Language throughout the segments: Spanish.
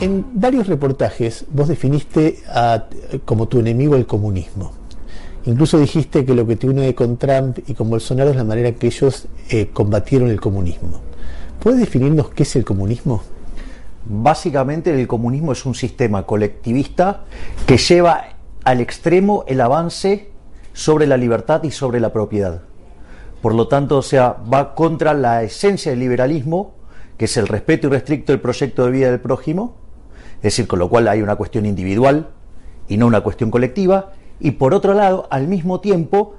En varios reportajes vos definiste a- como tu enemigo el comunismo. Incluso dijiste que lo que te une con Trump y con Bolsonaro es la manera que ellos eh, combatieron el comunismo. ¿Puedes definirnos qué es el comunismo? Básicamente el comunismo es un sistema colectivista que lleva al extremo el avance sobre la libertad y sobre la propiedad. Por lo tanto, o sea, va contra la esencia del liberalismo, que es el respeto irrestricto del proyecto de vida del prójimo, es decir, con lo cual hay una cuestión individual y no una cuestión colectiva, y por otro lado, al mismo tiempo,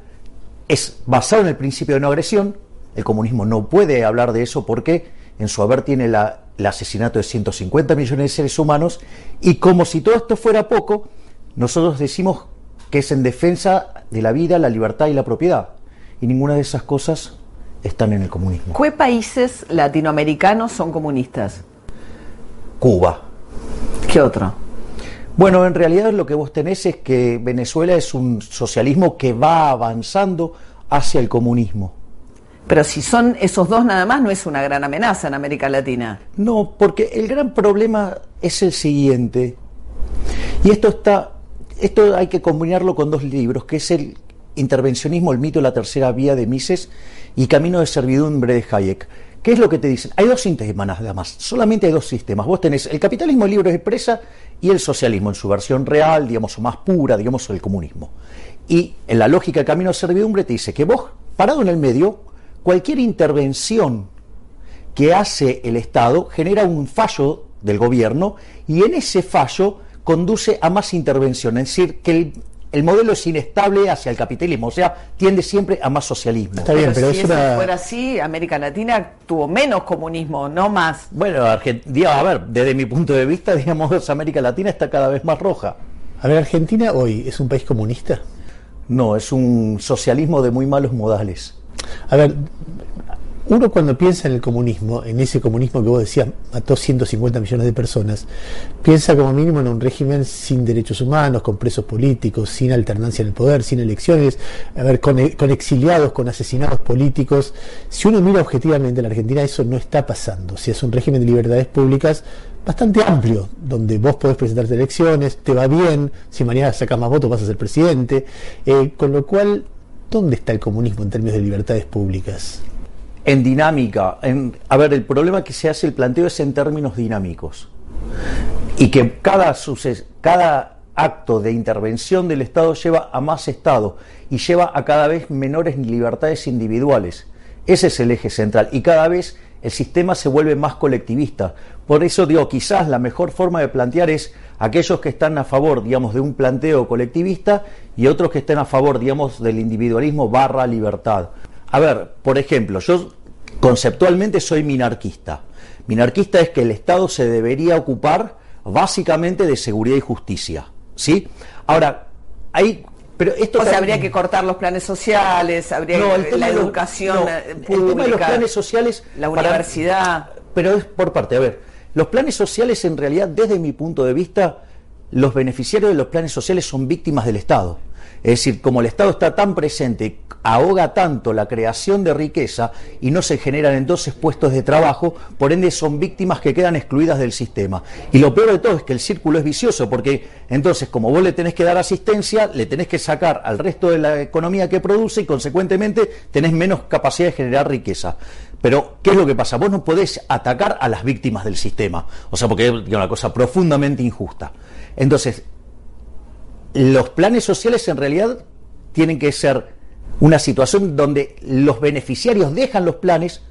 es basado en el principio de no agresión. El comunismo no puede hablar de eso porque en su haber tiene la- el asesinato de 150 millones de seres humanos y como si todo esto fuera poco, nosotros decimos que es en defensa de la vida, la libertad y la propiedad. Y ninguna de esas cosas están en el comunismo. ¿Qué países latinoamericanos son comunistas? Cuba. ¿Qué otro? Bueno, en realidad lo que vos tenés es que Venezuela es un socialismo que va avanzando hacia el comunismo. Pero si son esos dos nada más, no es una gran amenaza en América Latina. No, porque el gran problema es el siguiente. Y esto está, esto hay que combinarlo con dos libros, que es el intervencionismo, el mito de la tercera vía de Mises y Camino de servidumbre de Hayek. ¿Qué es lo que te dicen? Hay dos sistemas nada más, solamente hay dos sistemas. Vos tenés el capitalismo libre de expresa y el socialismo en su versión real, digamos, o más pura, digamos, el comunismo. Y en la lógica del camino de servidumbre te dice que vos, parado en el medio, cualquier intervención que hace el Estado genera un fallo del gobierno y en ese fallo conduce a más intervención, es decir, que el, el modelo es inestable hacia el capitalismo, o sea, tiende siempre a más socialismo. Está bien, pero si es eso una- fuera así, América Latina tuvo menos comunismo, no más. Bueno, Argentina, a ver, desde mi punto de vista, digamos, América Latina está cada vez más roja. A ver, Argentina hoy es un país comunista. No, es un socialismo de muy malos modales. A ver, uno cuando piensa en el comunismo, en ese comunismo que vos decías mató 150 millones de personas, piensa como mínimo en un régimen sin derechos humanos, con presos políticos, sin alternancia en el poder, sin elecciones, a ver, con, con exiliados, con asesinados políticos. Si uno mira objetivamente en la Argentina, eso no está pasando. Si es un régimen de libertades públicas bastante amplio, donde vos podés presentarte elecciones, te va bien, si mañana sacas más votos vas a ser presidente, eh, con lo cual, ¿dónde está el comunismo en términos de libertades públicas? En dinámica, en, a ver, el problema que se hace el planteo es en términos dinámicos. Y que cada, suces- cada acto de intervención del Estado lleva a más Estado y lleva a cada vez menores libertades individuales. Ese es el eje central. Y cada vez el sistema se vuelve más colectivista. Por eso digo, quizás la mejor forma de plantear es aquellos que están a favor, digamos, de un planteo colectivista y otros que estén a favor, digamos, del individualismo barra libertad. A ver, por ejemplo, yo conceptualmente soy minarquista. Minarquista es que el Estado se debería ocupar básicamente de seguridad y justicia. ¿Sí? Ahora, hay. Pero esto O sea, también- habría que cortar los planes sociales, habría No, que- el tema la de los- educación no, eh, el pública, tema de los planes sociales la para- universidad. pero es por parte. A ver, los planes sociales en realidad, desde mi punto de vista, los beneficiarios de los planes sociales son víctimas del Estado. Es decir, como el Estado está tan presente, ahoga tanto la creación de riqueza y no se generan entonces puestos de trabajo, por ende son víctimas que quedan excluidas del sistema. Y lo peor de todo es que el círculo es vicioso, porque entonces como vos le tenés que dar asistencia, le tenés que sacar al resto de la economía que produce y consecuentemente tenés menos capacidad de generar riqueza. Pero, ¿qué es lo que pasa? Vos no podés atacar a las víctimas del sistema. O sea, porque es una cosa profundamente injusta. Entonces, los planes sociales en realidad tienen que ser una situación donde los beneficiarios dejan los planes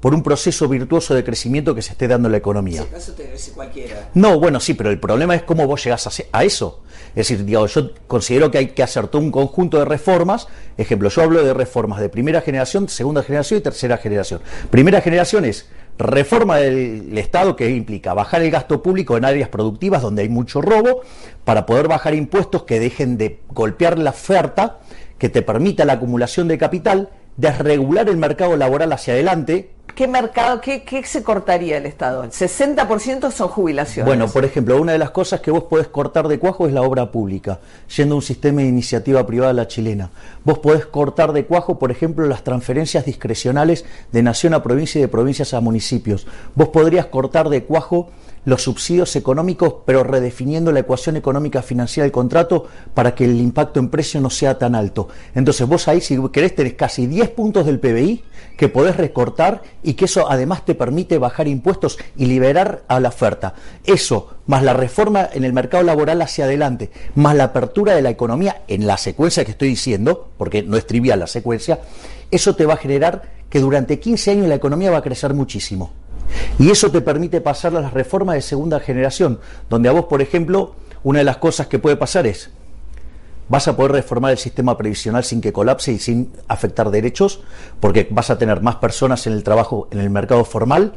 por un proceso virtuoso de crecimiento que se esté dando en la economía. Eso te dice cualquiera. No, bueno, sí, pero el problema es cómo vos llegás a, eso. Es decir, yo considero que hay que hacer todo un conjunto de reformas. Ejemplo, yo hablo de reformas de primera generación, segunda generación y tercera generación. Primera generación es reforma del Estado que implica bajar el gasto público en áreas productivas donde hay mucho robo para poder bajar impuestos que dejen de golpear la oferta, que te permita la acumulación de capital, desregular el mercado laboral hacia adelante, ¿Qué mercado, qué, qué se cortaría el Estado? El 60% son jubilaciones. Bueno, por ejemplo, una de las cosas que vos podés cortar de cuajo es la obra pública, yendo a un sistema de iniciativa privada la chilena. Vos podés cortar de cuajo, por ejemplo, las transferencias discrecionales de nación a provincia y de provincias a municipios. Vos podrías cortar de cuajo los subsidios económicos, pero redefiniendo la ecuación económica financiera del contrato para que el impacto en precio no sea tan alto. Entonces vos ahí, si querés, tenés casi 10 puntos del PBI que podés recortar y que eso además te permite bajar impuestos y liberar a la oferta. Eso, más la reforma en el mercado laboral hacia adelante, más la apertura de la economía en la secuencia que estoy diciendo, porque no es trivial la secuencia, eso te va a generar que durante 15 años la economía va a crecer muchísimo. Y eso te permite pasar a las reformas de segunda generación, donde a vos, por ejemplo, una de las cosas que puede pasar es, vas a poder reformar el sistema previsional sin que colapse y sin afectar derechos, porque vas a tener más personas en el trabajo, en el mercado formal,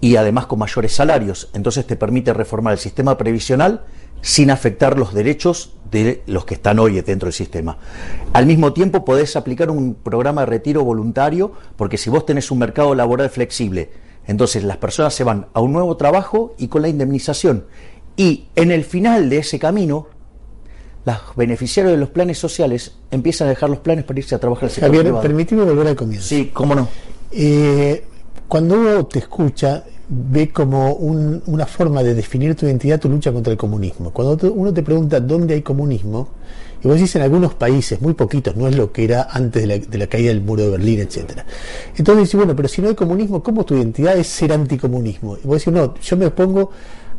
y además con mayores salarios. Entonces te permite reformar el sistema previsional sin afectar los derechos de los que están hoy dentro del sistema. Al mismo tiempo podés aplicar un programa de retiro voluntario, porque si vos tenés un mercado laboral flexible, entonces las personas se van a un nuevo trabajo y con la indemnización. Y en el final de ese camino, los beneficiarios de los planes sociales empiezan a dejar los planes para irse a trabajar al sector Javier, permíteme volver al comienzo. Sí, cómo no. Eh, cuando uno te escucha, ve como una forma de definir tu identidad tu lucha contra el comunismo. Cuando uno te pregunta dónde hay comunismo, y vos decís en algunos países, muy poquitos, no es lo que era antes de la, caída del muro de Berlín, etcétera. Entonces dices, bueno, pero si no hay comunismo, ¿cómo tu identidad es ser anticomunismo? Y vos decís, no, yo me opongo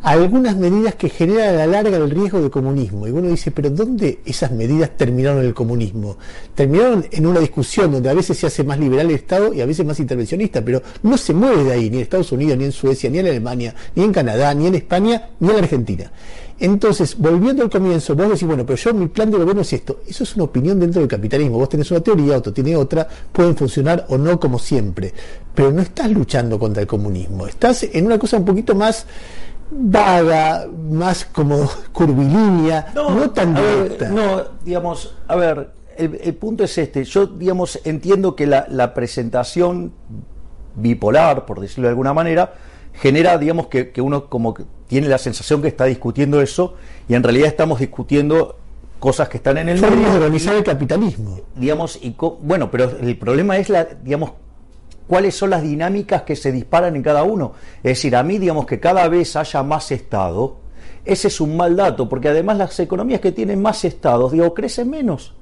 algunas medidas que generan a la larga el riesgo de comunismo. Y uno dice, pero ¿dónde esas medidas terminaron el comunismo? Terminaron en una discusión donde a veces se hace más liberal el Estado y a veces más intervencionista, pero no se mueve de ahí, ni en Estados Unidos, ni en Suecia, ni en Alemania, ni en Canadá, ni en España, ni en Argentina. Entonces, volviendo al comienzo, vos decís, bueno, pero yo mi plan de gobierno es esto. Eso es una opinión dentro del capitalismo. Vos tenés una teoría, otro tiene otra, pueden funcionar o no como siempre. Pero no estás luchando contra el comunismo. Estás en una cosa un poquito más vaga, más como curvilínea, no, tan directa. no, digamos, a ver, el, punto es este. Yo, digamos, entiendo que la, presentación bipolar, por decirlo de alguna manera, genera, digamos, que, uno como tiene la sensación que está discutiendo eso y en realidad estamos discutiendo cosas que están en el mundo. de organizar el capitalismo. Digamos, y bueno, pero el problema es la, digamos, cuáles son las dinámicas que se disparan en cada uno. Es decir, a mí, digamos, que cada vez haya más Estado, ese es un mal dato, porque además las economías que tienen más estados, digo, crecen menos.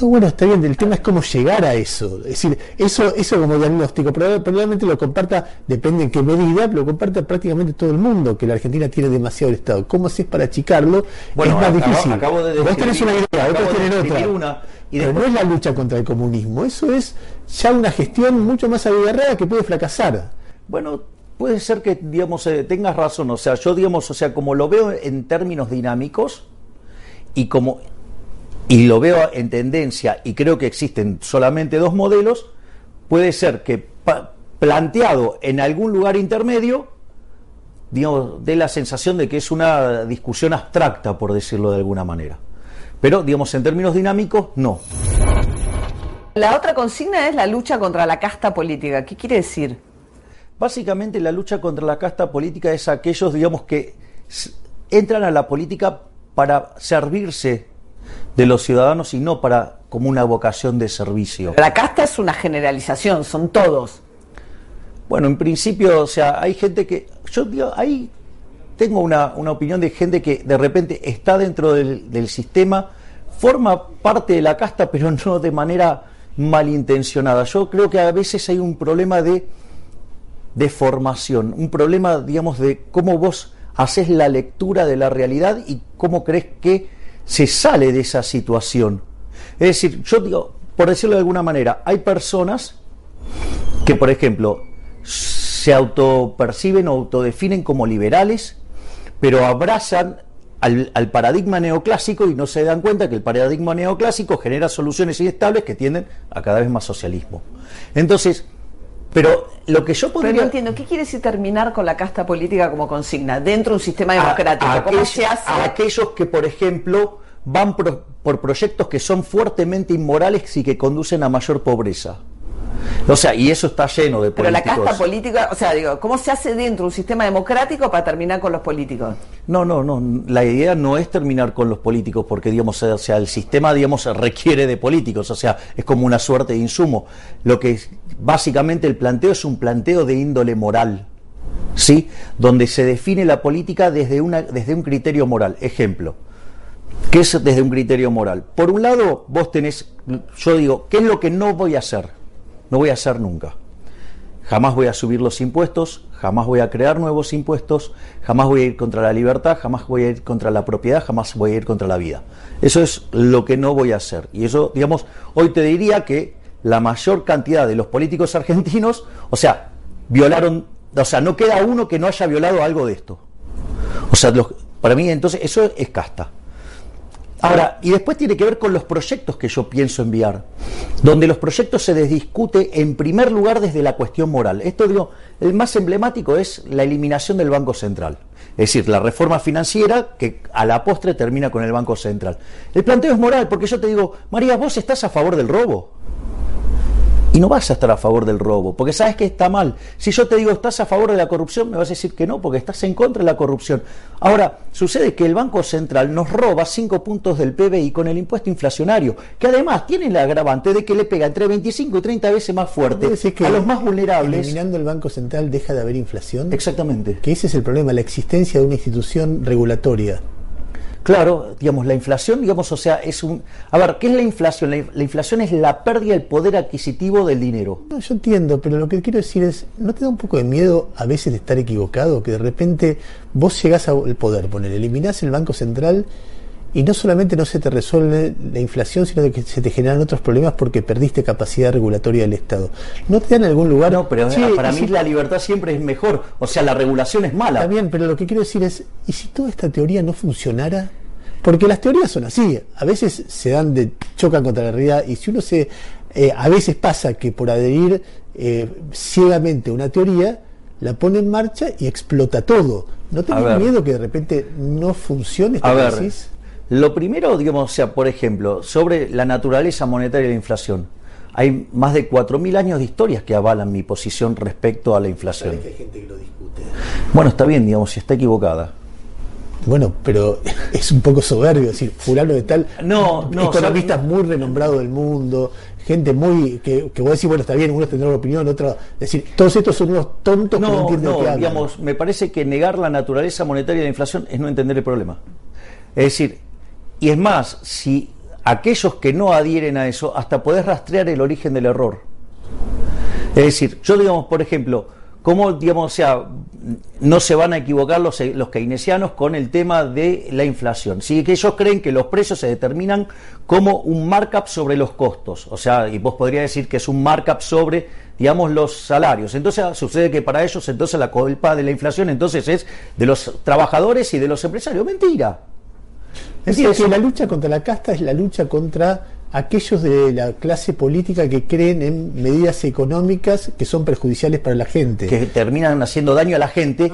No, bueno, está bien, el tema es cómo llegar a eso. Es decir, eso, eso como diagnóstico, probablemente lo comparta, depende en qué medida, lo comparta prácticamente todo el mundo, que la Argentina tiene demasiado Estado. ¿Cómo haces para achicarlo? Bueno, es más difícil. Vos tenés una idea, otros tienen otra. y Pero no es la lucha contra el comunismo, eso es ya una gestión mucho más aguerrada que puede fracasar. Bueno, puede ser que, digamos, eh, tengas razón, o sea, yo, digamos, o sea, como lo veo en términos dinámicos y como y lo veo en tendencia y creo que existen solamente dos modelos, puede ser que planteado en algún lugar intermedio, digamos, dé la sensación de que es una discusión abstracta, por decirlo de alguna manera. Pero, digamos, en términos dinámicos, no. La otra consigna es la lucha contra la casta política. ¿Qué quiere decir? Básicamente la lucha contra la casta política es aquellos, digamos, que entran a la política para servirse de los ciudadanos y no para como una vocación de servicio. La casta es una generalización, son todos. Bueno, en principio, o sea, hay gente que, yo digo, ahí tengo una, opinión de gente que de repente está dentro del, del, sistema, forma parte de la casta, pero no de manera malintencionada. Yo creo que a veces hay un problema de, de formación, un problema, digamos, de cómo vos haces la lectura de la realidad y cómo crees que se sale de esa situación. Es decir, yo digo, por decirlo de alguna manera, hay personas que, por ejemplo, se autoperciben o autodefinen como liberales, pero abrazan al, al, paradigma neoclásico y no se dan cuenta que el paradigma neoclásico genera soluciones inestables que tienden a cada vez más socialismo. Entonces, pero lo que yo podría... Pero no entiendo, ¿qué quiere decir terminar con la casta política como consigna dentro de un sistema democrático? ¿Cómo se hace? A aquellos que, por ejemplo, van por proyectos que son fuertemente inmorales y que conducen a mayor pobreza. O sea, y eso está lleno de políticos. Pero la casta política, o sea, digo, ¿cómo se hace dentro de un sistema democrático para terminar con los políticos? No, no, no. La idea no es terminar con los políticos porque, digamos, o sea, el sistema, digamos, requiere de políticos. O sea, es como una suerte de insumo. Lo que básicamente el planteo es un planteo de índole moral. ¿sí? donde se define la política desde, una, desde un criterio moral. Ejemplo, ¿qué es desde un criterio moral? Por un lado, vos tenés, yo digo, ¿qué es lo que no voy a hacer? No voy a hacer nunca. Jamás voy a subir los impuestos, jamás voy a crear nuevos impuestos, jamás voy a ir contra la libertad, jamás voy a ir contra la propiedad, jamás voy a ir contra la vida. Eso es lo que no voy a hacer. Y eso, digamos, hoy te diría que la mayor cantidad de los políticos argentinos, o sea, violaron, o sea, no queda uno que no haya violado algo de esto. O sea, para mí entonces eso es casta. Ahora, y después tiene que ver con los proyectos que yo pienso enviar, donde los proyectos se discute en primer lugar desde la cuestión moral. Esto digo, el más emblemático es la eliminación del Banco Central. Es decir, la reforma financiera que a la postre termina con el Banco Central. El planteo es moral, porque yo te digo, María, ¿vos estás a favor del robo? Y no vas a estar a favor del robo, porque sabes que está mal. Si yo te digo, ¿estás a favor de la corrupción? Me vas a decir que no, porque estás en contra de la corrupción. Ahora, sucede que el Banco Central nos roba 5 puntos del PBI con el impuesto inflacionario, que además tiene el agravante de que le pega entre 25 y 30 veces más fuerte que a los más vulnerables. Eliminando el Banco Central deja de haber inflación. Exactamente. Que ese es el problema, la existencia de una institución regulatoria. Claro, digamos, la inflación, digamos, o sea, es un... A ver, ¿qué es la inflación? La, inflación es la pérdida del poder adquisitivo del dinero. No, yo entiendo, pero lo que quiero decir es, ¿no te da un poco de miedo a veces de estar equivocado? Que de repente vos llegás al poder, poner, eliminás el Banco Central y no solamente no se te resuelve la inflación, sino que se te generan otros problemas porque perdiste capacidad regulatoria del Estado. ¿No te dan algún lugar? No, pero para mí la libertad siempre es mejor. O sea, la regulación es mala. Está bien, pero lo que quiero decir es, ¿y si toda esta teoría no funcionara? Porque las teorías son así, a veces se dan de chocan contra la realidad y si uno se eh, a veces pasa que por adherir eh, ciegamente a una teoría la pone en marcha y explota todo. ¿No tenés miedo que de repente no funcione esta a lo primero, digamos, o sea, por ejemplo, sobre la naturaleza monetaria de la inflación. Hay más de 4.000 años de historias que avalan mi posición respecto a la inflación. hay gente que lo discute. Bueno, está bien, digamos, si está equivocada. Bueno, pero es un poco soberbio decir, fulano de tal, no, no, economistas muy renombrados del mundo, gente muy, que, que vos decís, bueno, está bien, uno tendrá una opinión, otro, decir, todos estos son unos tontos que no entienden no, digamos, me parece que negar la naturaleza monetaria de la inflación es no entender el problema. Es decir, y es más, si aquellos que no adhieren a eso, hasta podés rastrear el origen del error. Es decir, yo digamos, por ejemplo, cómo, digamos, o sea, no se van a equivocar los, los keynesianos con el tema de la inflación. Sí, que ellos creen que los precios se determinan como un markup sobre los costos. O sea, y vos podrías decir que es un markup sobre, digamos, los salarios. Entonces sucede que para ellos entonces la culpa de la inflación entonces es de los trabajadores y de los empresarios. Mentira. Es decir, que la lucha contra la casta es la lucha contra aquellos de la clase política que creen en medidas económicas que son perjudiciales para la gente. Que terminan haciendo daño a la gente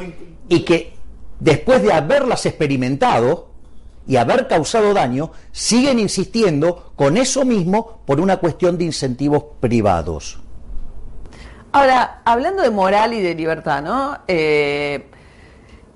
y que después de haberlas experimentado y haber causado daño, siguen insistiendo con eso mismo por una cuestión de incentivos privados. Ahora, hablando de moral y de libertad, ¿no? Eh,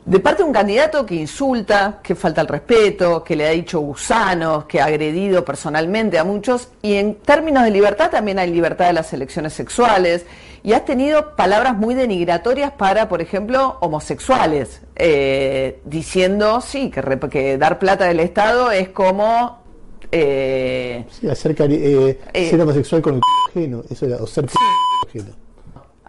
de parte de un candidato que insulta, que falta el respeto, que le ha dicho gusanos, que ha agredido personalmente a muchos, y en términos de libertad también hay libertad de las elecciones sexuales, y has tenido palabras muy denigratorias para, por ejemplo, homosexuales, eh, diciendo, sí, que, que, dar plata del Estado es como... Eh, sí, hacer eh, ser homosexual con el ajeno, eso era, o ser ajeno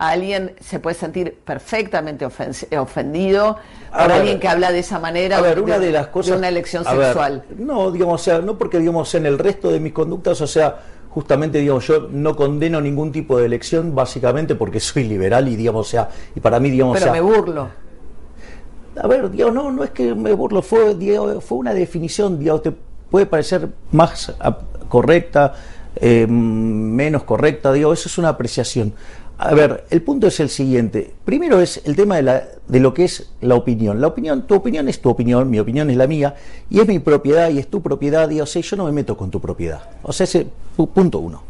alguien se puede sentir perfectamente ofendido por alguien que habla de esa manera ver, una de, las cosas, una elección sexual. no, digamos, o sea, no porque digamos en el resto de mis conductas, o sea, justamente digamos yo no condeno ningún tipo de elección básicamente porque soy liberal y digamos, o sea, y para mí digamos, Pero me burlo. A ver, digamos, no, no es que me burlo, fue fue una definición, digamos, te puede parecer más correcta, eh, menos correcta, digo, eso es una apreciación. A ver, el punto es el siguiente. Primero es el tema de, de lo que es la opinión. La opinión, tu opinión es tu opinión, mi opinión es la mía, y es mi propiedad y es tu propiedad, y o sea, yo no me meto con tu propiedad. O sea, ese punto uno.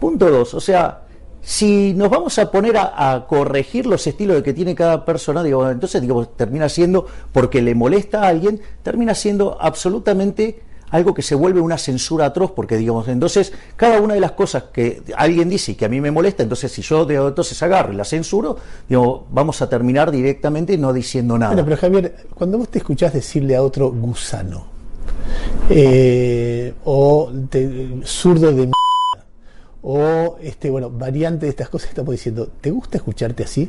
Punto dos, o sea, si nos vamos a poner a, corregir los estilos que tiene cada persona, digo, entonces digo, termina siendo, porque le molesta a alguien, termina siendo absolutamente algo que se vuelve una censura atroz, porque digamos, entonces cada una de las cosas que alguien dice y que a mí me molesta, entonces si yo de, entonces agarro y la censuro, digo, vamos a terminar directamente no diciendo nada. Bueno, pero Javier, cuando vos te escuchás decirle a otro gusano, eh, o zurdo de o este bueno variante de estas cosas estamos diciendo ¿te gusta escucharte así?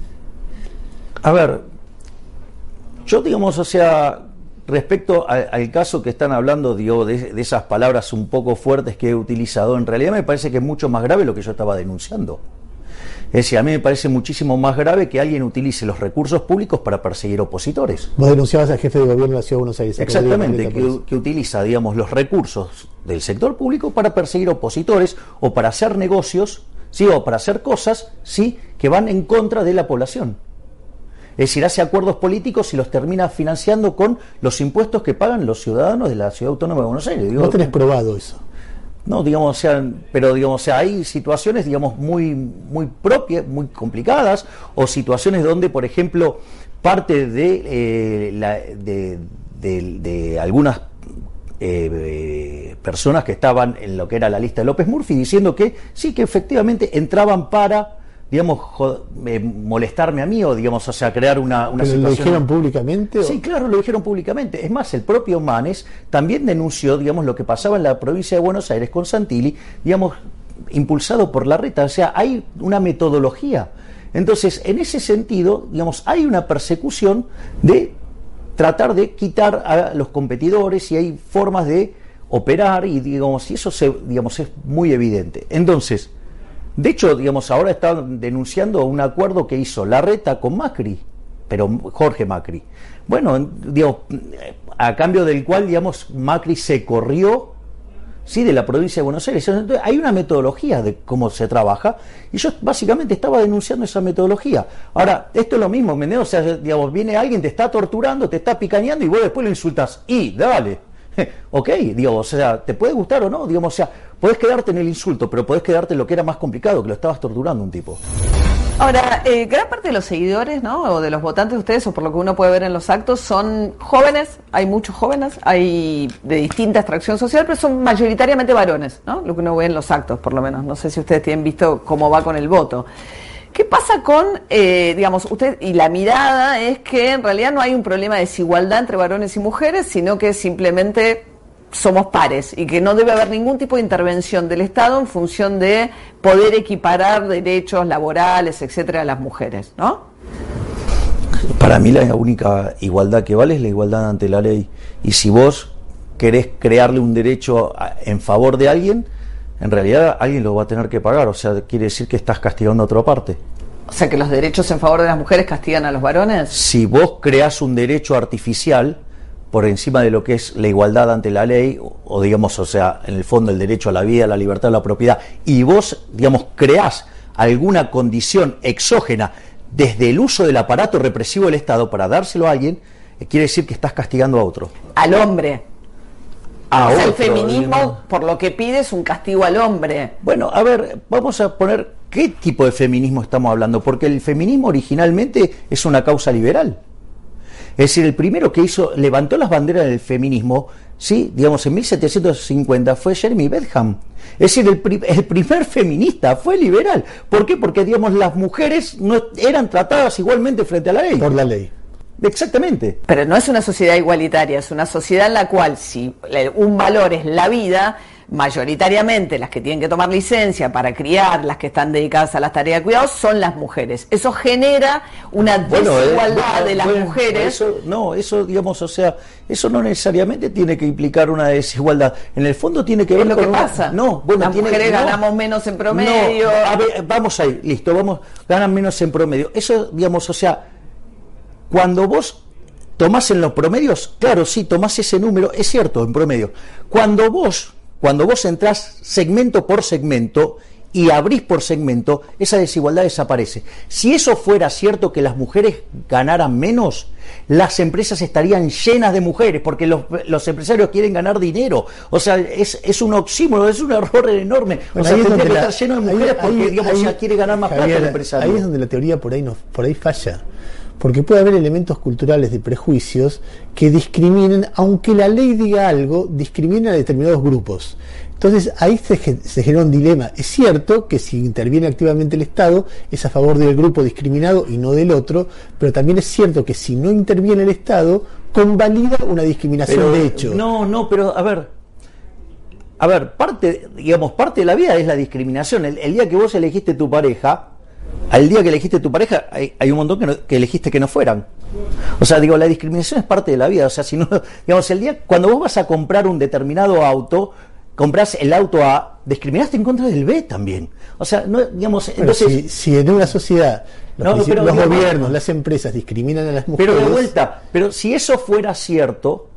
A ver yo digamos o sea respecto al caso que están hablando digo, de, de, esas palabras un poco fuertes que he utilizado en realidad me parece que es mucho más grave lo que yo estaba denunciando es decir, a mí me parece muchísimo más grave que alguien utilice los recursos públicos para perseguir opositores. Vos denunciabas al jefe de gobierno de la Ciudad de Buenos Aires. Exactamente, que, utiliza, digamos, los recursos del sector público para perseguir opositores o para hacer negocios, sí, o para hacer cosas, sí, que van en contra de la población. Es decir, hace acuerdos políticos y los termina financiando con los impuestos que pagan los ciudadanos de la Ciudad Autónoma de Buenos Aires. no tenés probado eso. No, digamos, o sea, pero digamos, o sea, hay situaciones, digamos, muy, muy propias, muy complicadas, o situaciones donde, por ejemplo, parte de, eh, la, de, de, algunas eh, personas que estaban en lo que era la lista de López Murphy diciendo que sí, que efectivamente entraban para digamos, molestarme a mí o, digamos, o sea, crear una, una ¿Pero ¿Lo dijeron públicamente? Sí, claro, lo dijeron públicamente. Es más, el propio Manes también denunció, digamos, lo que pasaba en la provincia de Buenos Aires con Santilli, digamos, impulsado por la reta. O sea, hay una metodología. Entonces, en ese sentido, digamos, hay una persecución de tratar de quitar a los competidores y hay formas de operar y, digamos, y eso se, digamos, es muy evidente. Entonces, de hecho, digamos, ahora están denunciando un acuerdo que hizo Larreta con Macri, pero Jorge Macri. Bueno, digamos, a cambio del cual, digamos, Macri se corrió sí de la provincia de Buenos Aires. Entonces, hay una metodología de cómo se trabaja y yo básicamente estaba denunciando esa metodología. Ahora, esto es lo mismo, ¿me O sea, digamos, viene alguien, te está torturando, te está picañando y vos después lo insultas. Y, dale. ok, digamos, o sea, te puede gustar o no, digamos, o sea, Podés quedarte en el insulto, pero podés quedarte en lo que era más complicado, que lo estabas torturando un tipo. Ahora, eh, gran parte de los seguidores, ¿no? O de los votantes de ustedes, o por lo que uno puede ver en los actos, son jóvenes, hay muchos jóvenes, hay de distinta extracción social, pero son mayoritariamente varones, ¿no? Lo que uno ve en los actos, por lo menos. No sé si ustedes tienen visto cómo va con el voto. ¿Qué pasa con, eh, digamos, usted y la mirada es que en realidad no hay un problema de desigualdad entre varones y mujeres, sino que simplemente somos pares y que no debe haber ningún tipo de intervención del Estado en función de poder equiparar derechos laborales, etcétera, a las mujeres, ¿no? Para mí la única igualdad que vale es la igualdad ante la ley. Y si vos querés crearle un derecho en favor de alguien, en realidad alguien lo va a tener que pagar. O sea, quiere decir que estás castigando a otra parte. O sea, que los derechos en favor de las mujeres castigan a los varones. Si vos creás un derecho artificial, por encima de lo que es la igualdad ante la ley, o, digamos, o sea, en el fondo el derecho a la vida, la libertad, la propiedad, y vos, digamos, creás alguna condición exógena desde el uso del aparato represivo del Estado para dárselo a alguien, eh, quiere decir que estás castigando a otro. Al hombre. A o sea, el feminismo, por lo que pide, es un castigo al hombre. Bueno, a ver, vamos a poner qué tipo de feminismo estamos hablando, porque el feminismo originalmente es una causa liberal. Es decir, el primero que hizo, levantó las banderas del feminismo, sí, digamos, en 1750 fue Jeremy Bentham. Es decir, el, primer feminista fue liberal. ¿Por qué? Porque, digamos, las mujeres no eran tratadas igualmente frente a la ley. Por la ley. Exactamente. Pero no es una sociedad igualitaria, es una sociedad en la cual si un valor es la vida, mayoritariamente las que tienen que tomar licencia para criar, las que están dedicadas a las tareas de cuidado, son las mujeres. Eso genera una eh, desigualdad de las mujeres. Eso, no, eso, digamos, o sea, eso no necesariamente tiene que implicar una desigualdad. En el fondo tiene que ver lo que pasa. No, bueno, las mujeres ganamos menos en promedio. a ver, vamos ahí, listo, vamos, ganan menos en promedio. Eso, digamos, o sea, cuando vos tomás en los promedios, claro, sí, tomás ese número, es cierto, en promedio. Cuando vos cuando vos entrás segmento por segmento y abrís por segmento, esa desigualdad desaparece. Si eso fuera cierto que las mujeres ganaran menos, las empresas estarían llenas de mujeres, porque los, empresarios quieren ganar dinero. O sea, es, un oxímono, es un error enorme. o sea, tendría que estar lleno de mujeres porque, digamos, quiere ganar más plata el empresario. Ahí es donde la teoría por ahí, no, por ahí falla. porque puede haber elementos culturales de prejuicios que discriminen, aunque la ley diga algo, discrimina a determinados grupos. Entonces ahí se, se, genera un dilema. Es cierto que si interviene activamente el Estado es a favor del grupo discriminado y no del otro, pero también es cierto que si no interviene el Estado convalida una discriminación de hecho. No, no, pero a ver, a ver, parte, digamos, parte de la vida es la discriminación. El, día que vos elegiste tu pareja, al día que elegiste tu pareja, hay, un montón que, que elegiste que no fueran. O sea, digo, la discriminación es parte de la vida. O sea, si no, digamos, el día, cuando vos vas a comprar un determinado auto, compras el auto A, discriminaste en contra del B también. O sea, no, digamos, entonces... Si, en una sociedad los, gobiernos, las empresas discriminan a las mujeres... Pero de vuelta, pero si eso fuera cierto,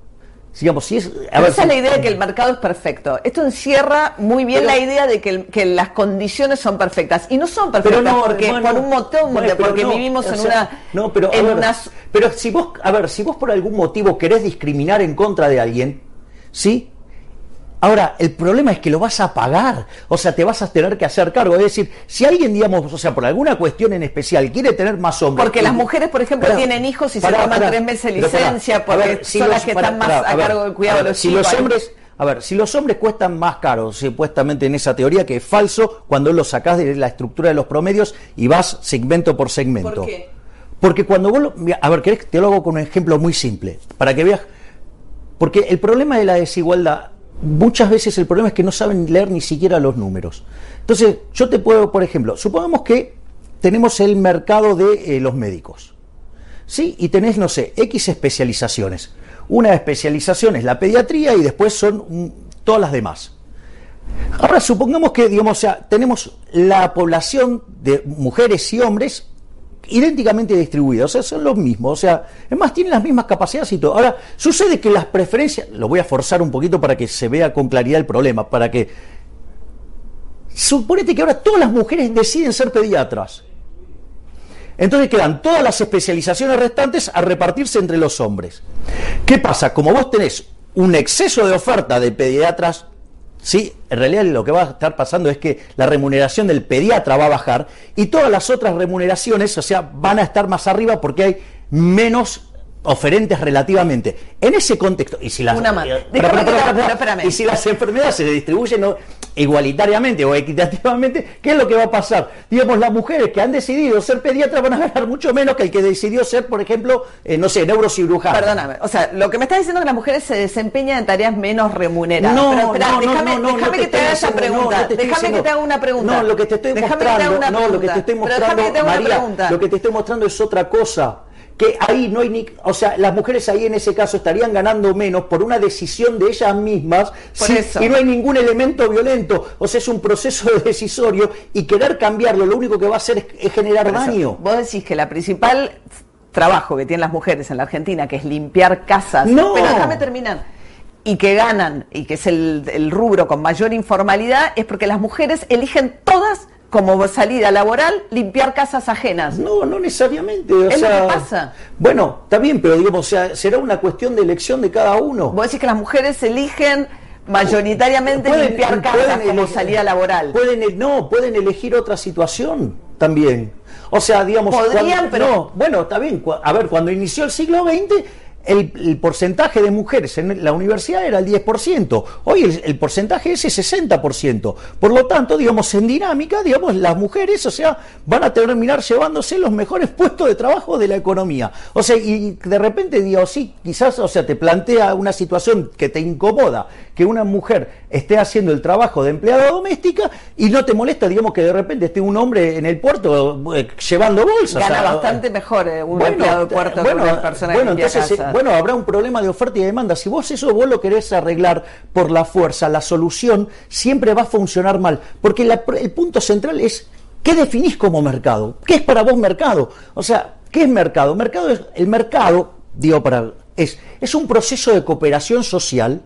digamos, si es... esa es la idea de que el mercado es perfecto. Esto encierra muy bien la idea de que, las condiciones son perfectas. Y no son perfectas no, porque por un motivo, porque vivimos en una... No, pero, pero si vos, a ver, si vos por algún motivo querés discriminar en contra de alguien, ¿sí? Ahora, el problema es que lo vas a pagar, o sea, te vas a tener que hacer cargo. Es decir, si alguien, digamos, o sea, por alguna cuestión en especial quiere tener más hombres. Porque las mujeres, por ejemplo, tienen hijos y se toman tres meses de licencia porque son las que están más a, cargo del cuidado de los si Los hombres, a ver, si los hombres cuestan más caros, supuestamente en esa teoría, que es falso cuando lo sacás de la estructura de los promedios y vas segmento por segmento. ¿Por qué? Porque cuando vos. Lo, a ver, ¿querés? Te lo hago con un ejemplo muy simple, para que veas. Porque el problema de la desigualdad muchas veces el problema es que no saben leer ni siquiera los números. Entonces, yo te puedo, por ejemplo, supongamos que tenemos el mercado de eh, los médicos. ¿Sí? Y tenés, no sé, X especializaciones. Una especialización es la pediatría y después son mm, todas las demás. Ahora supongamos que, digamos, o sea, tenemos la población de mujeres y hombres idénticamente distribuidos, o sea, son los mismos, o sea, es más, tienen las mismas capacidades y todo. Ahora, sucede que las preferencias, lo voy a forzar un poquito para que se vea con claridad el problema, para que... Suponete que ahora todas las mujeres deciden ser pediatras. Entonces quedan todas las especializaciones restantes a repartirse entre los hombres. ¿Qué pasa? Como vos tenés un exceso de oferta de pediatras ¿sí? En realidad lo que va a estar pasando es que la remuneración del pediatra va a bajar y todas las otras remuneraciones, o sea, van a estar más arriba porque hay menos oferentes relativamente. En ese contexto, y si las, y si las enfermedades se distribuyen igualitariamente o equitativamente, ¿qué es lo que va a pasar? Digamos, las mujeres que han decidido ser pediatras van a ganar mucho menos que el que decidió ser, por ejemplo, eh, no sé, neurocirujano. Perdóname, o sea, lo que me estás diciendo es que las mujeres se desempeñan en tareas menos remuneradas. No, no, déjame, no, déjame que te haga esa pregunta. déjame que te haga una pregunta. No, lo que te estoy mostrando, no, lo que te estoy mostrando, María, lo que te estoy mostrando es otra cosa que ahí no hay ni, o sea, las mujeres ahí en ese caso estarían ganando menos por una decisión de ellas mismas y no hay ningún elemento violento, o sea, es un proceso decisorio y querer cambiarlo lo único que va a hacer es, generar daño. Vos decís que la principal trabajo que tienen las mujeres en la Argentina, que es limpiar casas, no. pero déjame terminar, y que ganan, y que es el, el rubro con mayor informalidad, es porque las mujeres eligen todas como salida laboral limpiar casas ajenas. No, no necesariamente. O es lo que pasa. Bueno, está bien, pero digamos, o sea, será una cuestión de elección de cada uno. Vos decís que las mujeres eligen mayoritariamente limpiar casas como salida laboral. Pueden, no, pueden elegir otra situación también. O sea, digamos, podrían, pero no, bueno, está bien. A ver, cuando inició el siglo XX el, porcentaje de mujeres en la universidad era el 10%, hoy el, porcentaje es el 60%. Por lo tanto, digamos, en dinámica, digamos, las mujeres, o sea, van a terminar llevándose los mejores puestos de trabajo de la economía. O sea, y de repente digo, sí, quizás, o sea, te plantea una situación que te incomoda, que una mujer esté haciendo el trabajo de empleada doméstica y no te molesta, digamos, que de repente esté un hombre en el puerto eh, llevando bolsas. Gana bastante mejor eh, un empleado de puerto que una persona bueno, entonces, bueno, habrá un problema de oferta y demanda. Si vos eso vos lo querés arreglar por la fuerza, la solución siempre va a funcionar mal. Porque el punto central es, ¿qué definís como mercado? ¿Qué es para vos mercado? O sea, ¿qué es mercado? Mercado es, el mercado, digo, para, es, es un proceso de cooperación social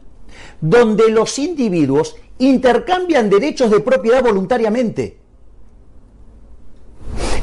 donde los individuos intercambian derechos de propiedad voluntariamente.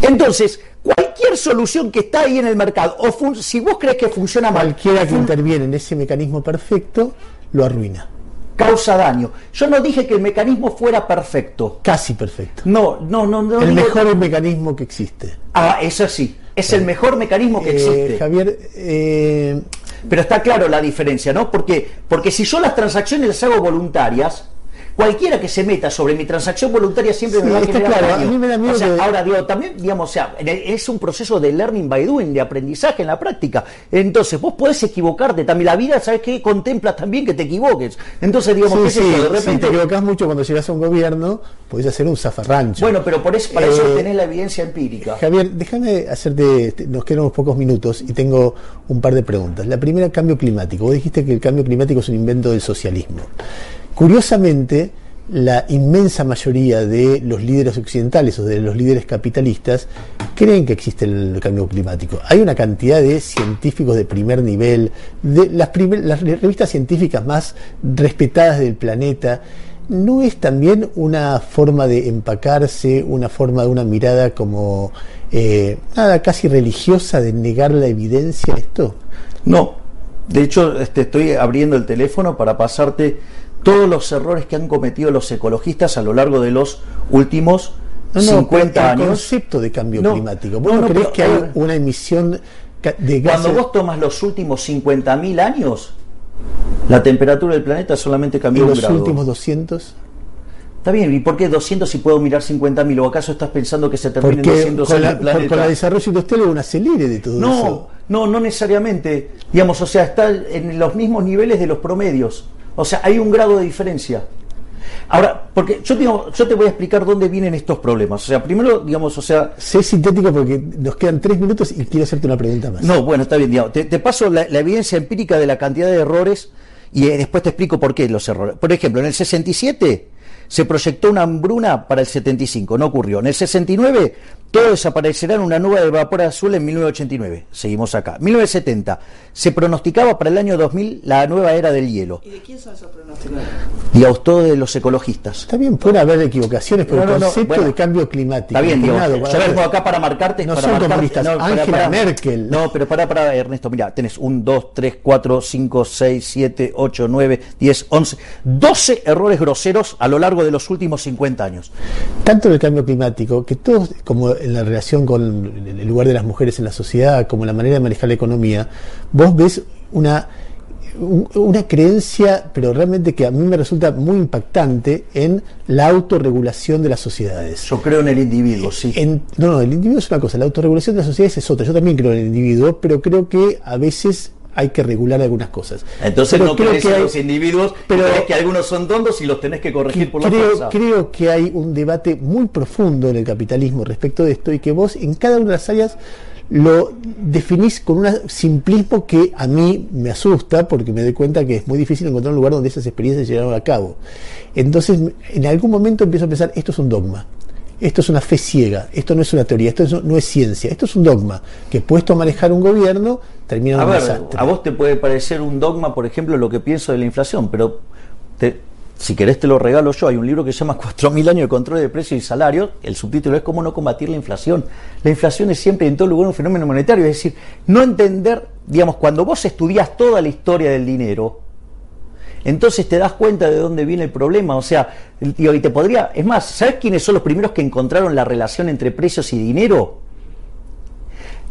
Entonces, cualquier solución que está ahí en el mercado, o si vos crees que funciona mal. Cualquiera que interviene en ese mecanismo perfecto, lo arruina. Causa daño. Yo no dije que el mecanismo fuera perfecto. Casi perfecto. No, no, no. no el mejor mecanismo que existe. Ah, es así. Es el mejor mecanismo que Eh, existe. Javier, eh, Pero está claro la diferencia, ¿no? Porque, porque si yo las transacciones las hago voluntarias, cualquiera que se meta sobre mi transacción voluntaria siempre Sí, me va a generar claro. daño. A mí me da miedo O sea, que- ahora digo, también, digamos, o sea, es un proceso de learning by doing, de aprendizaje en la práctica. Entonces, vos podés equivocarte también. La vida, ¿sabes qué? Contempla también que te equivoques. Entonces, digamos, sí, qué sí, yo, de si te repente. equivocás mucho cuando llegas a un gobierno, podés hacer un zafarrancho. bueno, pero por eso, para eso Eh, tenés la evidencia empírica. Javier, déjame hacerte, te- nos quedan unos pocos minutos y tengo un par de preguntas. La primera, cambio climático. Vos dijiste que el cambio climático es un invento del socialismo. Curiosamente, la inmensa mayoría de los líderes occidentales o de los líderes capitalistas creen que existe el cambio climático. Hay una cantidad de científicos de primer nivel, de las, revistas científicas más respetadas del planeta, ¿No es también una forma de empacarse, una forma de una mirada como eh, nada casi religiosa de negar la evidencia esto? No, de hecho este, estoy abriendo el teléfono para pasarte todos los errores que han cometido los ecologistas a lo largo de los últimos No, no, 50 pero el años. concepto de cambio No, climático. ¿Vos no, no, no, crees que hay una emisión de gases? Cuando vos tomas los últimos 50.000 años, la temperatura del planeta solamente en cambió un los grado. últimos 200? Está bien, ¿y por qué 200 si puedo mirar 50.000? ¿O acaso estás pensando que se termina en Porque 200 con la, el planeta? con la desarrollo industrial hubo un acelere de todo No, eso. no, no necesariamente. Digamos, o sea, está en los mismos niveles de los promedios. O sea, hay un grado de diferencia. Ahora, porque yo digo- yo te voy a explicar dónde vienen estos problemas. O sea, primero, digamos, o sea, Sé sintético porque nos quedan tres minutos y quiero hacerte una pregunta más. no, bueno, está bien, digamos, te, te paso la, la evidencia empírica de la cantidad de errores y eh, después te explico por qué los errores. Por ejemplo, en el 67 se proyectó una hambruna para el 75, no ocurrió. En el 69 todo desaparecerá en una nube de vapor azul en 1989. Seguimos acá. 1970 se pronosticaba para el año 2000 la nueva era del hielo. ¿Y de quién son esos pronósticos? Digamos, todo de los ecologistas. Está bien, puede haber equivocaciones, pero No, no, el no, concepto bueno. de cambio climático. Está bien, digo, yo para- vengo acá para marcarte. No para son marcarte- comunistas, para- Angela para- Merkel. No, pero para, para, Ernesto, mira, tenés un 2, 3, 4, 5, 6, 7, 8, 9, 10, 11, 12 errores groseros a lo largo de los últimos 50 años. tanto en el cambio climático, que todos, como en la relación con el lugar de las mujeres en la sociedad, como la manera de manejar la economía, vos ves una, un- una creencia, pero realmente que a mí me resulta muy impactante en la autorregulación de las sociedades. Yo creo en el individuo, sí. En- no, no, el individuo es una cosa, la autorregulación de las sociedades es otra. Yo también creo en el individuo, pero creo que a veces hay que regular algunas cosas. Entonces Pero no crees que hay- los individuos, pero- crees que algunos son tontos y los tenés que corregir que por la creo, fuerza. creo que hay un debate muy profundo en el capitalismo respecto de esto y que vos en cada una de las áreas lo definís con un simplismo que a mí me asusta porque me doy cuenta que es muy difícil encontrar un lugar donde esas experiencias se llevaron a cabo. Entonces, en algún momento empiezo a pensar, esto es un dogma. Esto es una fe ciega, esto no es una teoría, esto es- no es ciencia, esto es un dogma que puesto a manejar un gobierno termina en A un ver, desastre. a vos te puede parecer un dogma, por ejemplo, lo que pienso de la inflación, pero te- si querés te lo regalo yo. Hay un libro que se llama 4.000 años de control de precios y salarios. El subtítulo es Cómo no combatir la inflación. La inflación es siempre y en todo lugar un fenómeno monetario. Es decir, no entender, digamos, cuando vos estudias toda la historia del dinero, entonces te das cuenta de dónde viene el problema. O sea, y te podría. Es más, ¿sabes quiénes son los primeros que encontraron la relación entre precios y dinero?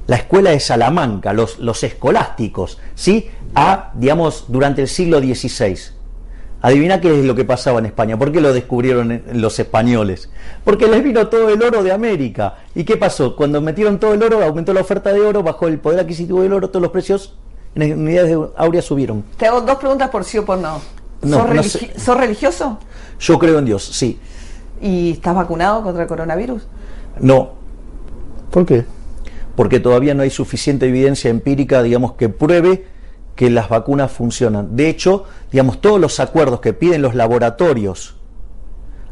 la escuela de Salamanca, los, los escolásticos, ¿sí? A, digamos, durante el siglo XVI. Adivina qué es lo que pasaba en España. ¿Por qué lo descubrieron los españoles? Porque les vino todo el oro de América. ¿Y qué pasó? Cuando metieron todo el oro, aumentó la oferta de oro, bajó el poder adquisitivo del oro, todos los precios en unidades de áurea subieron. Te hago dos preguntas por sí o por no. No, ¿Sos, no religi- sé. sos religioso? Yo creo en Dios, sí. ¿Y estás vacunado contra el coronavirus? No, ¿Por qué? porque todavía no hay suficiente evidencia empírica, digamos, que pruebe que las vacunas funcionan. De hecho, digamos, todos los acuerdos que piden los laboratorios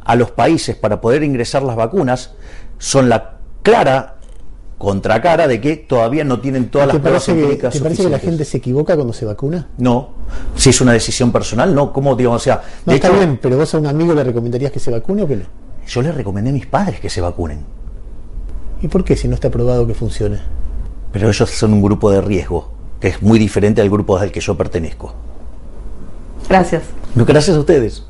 a los países para poder ingresar las vacunas son la clara contracara de que todavía no tienen todas ¿Te las pruebas que, empíricas te parece que la gente se equivoca cuando se vacuna? No, si es una decisión personal, no, ¿cómo digamos? O sea, No, de está hecho, bien, pero vos a un amigo le recomendarías que se vacune o que no. yo les recomendé a mis padres que se vacunen, ¿Y por qué si no está probado que funcione? pero ellos son un grupo de riesgo, que es muy diferente al grupo al que yo pertenezco. Gracias. Gracias a ustedes.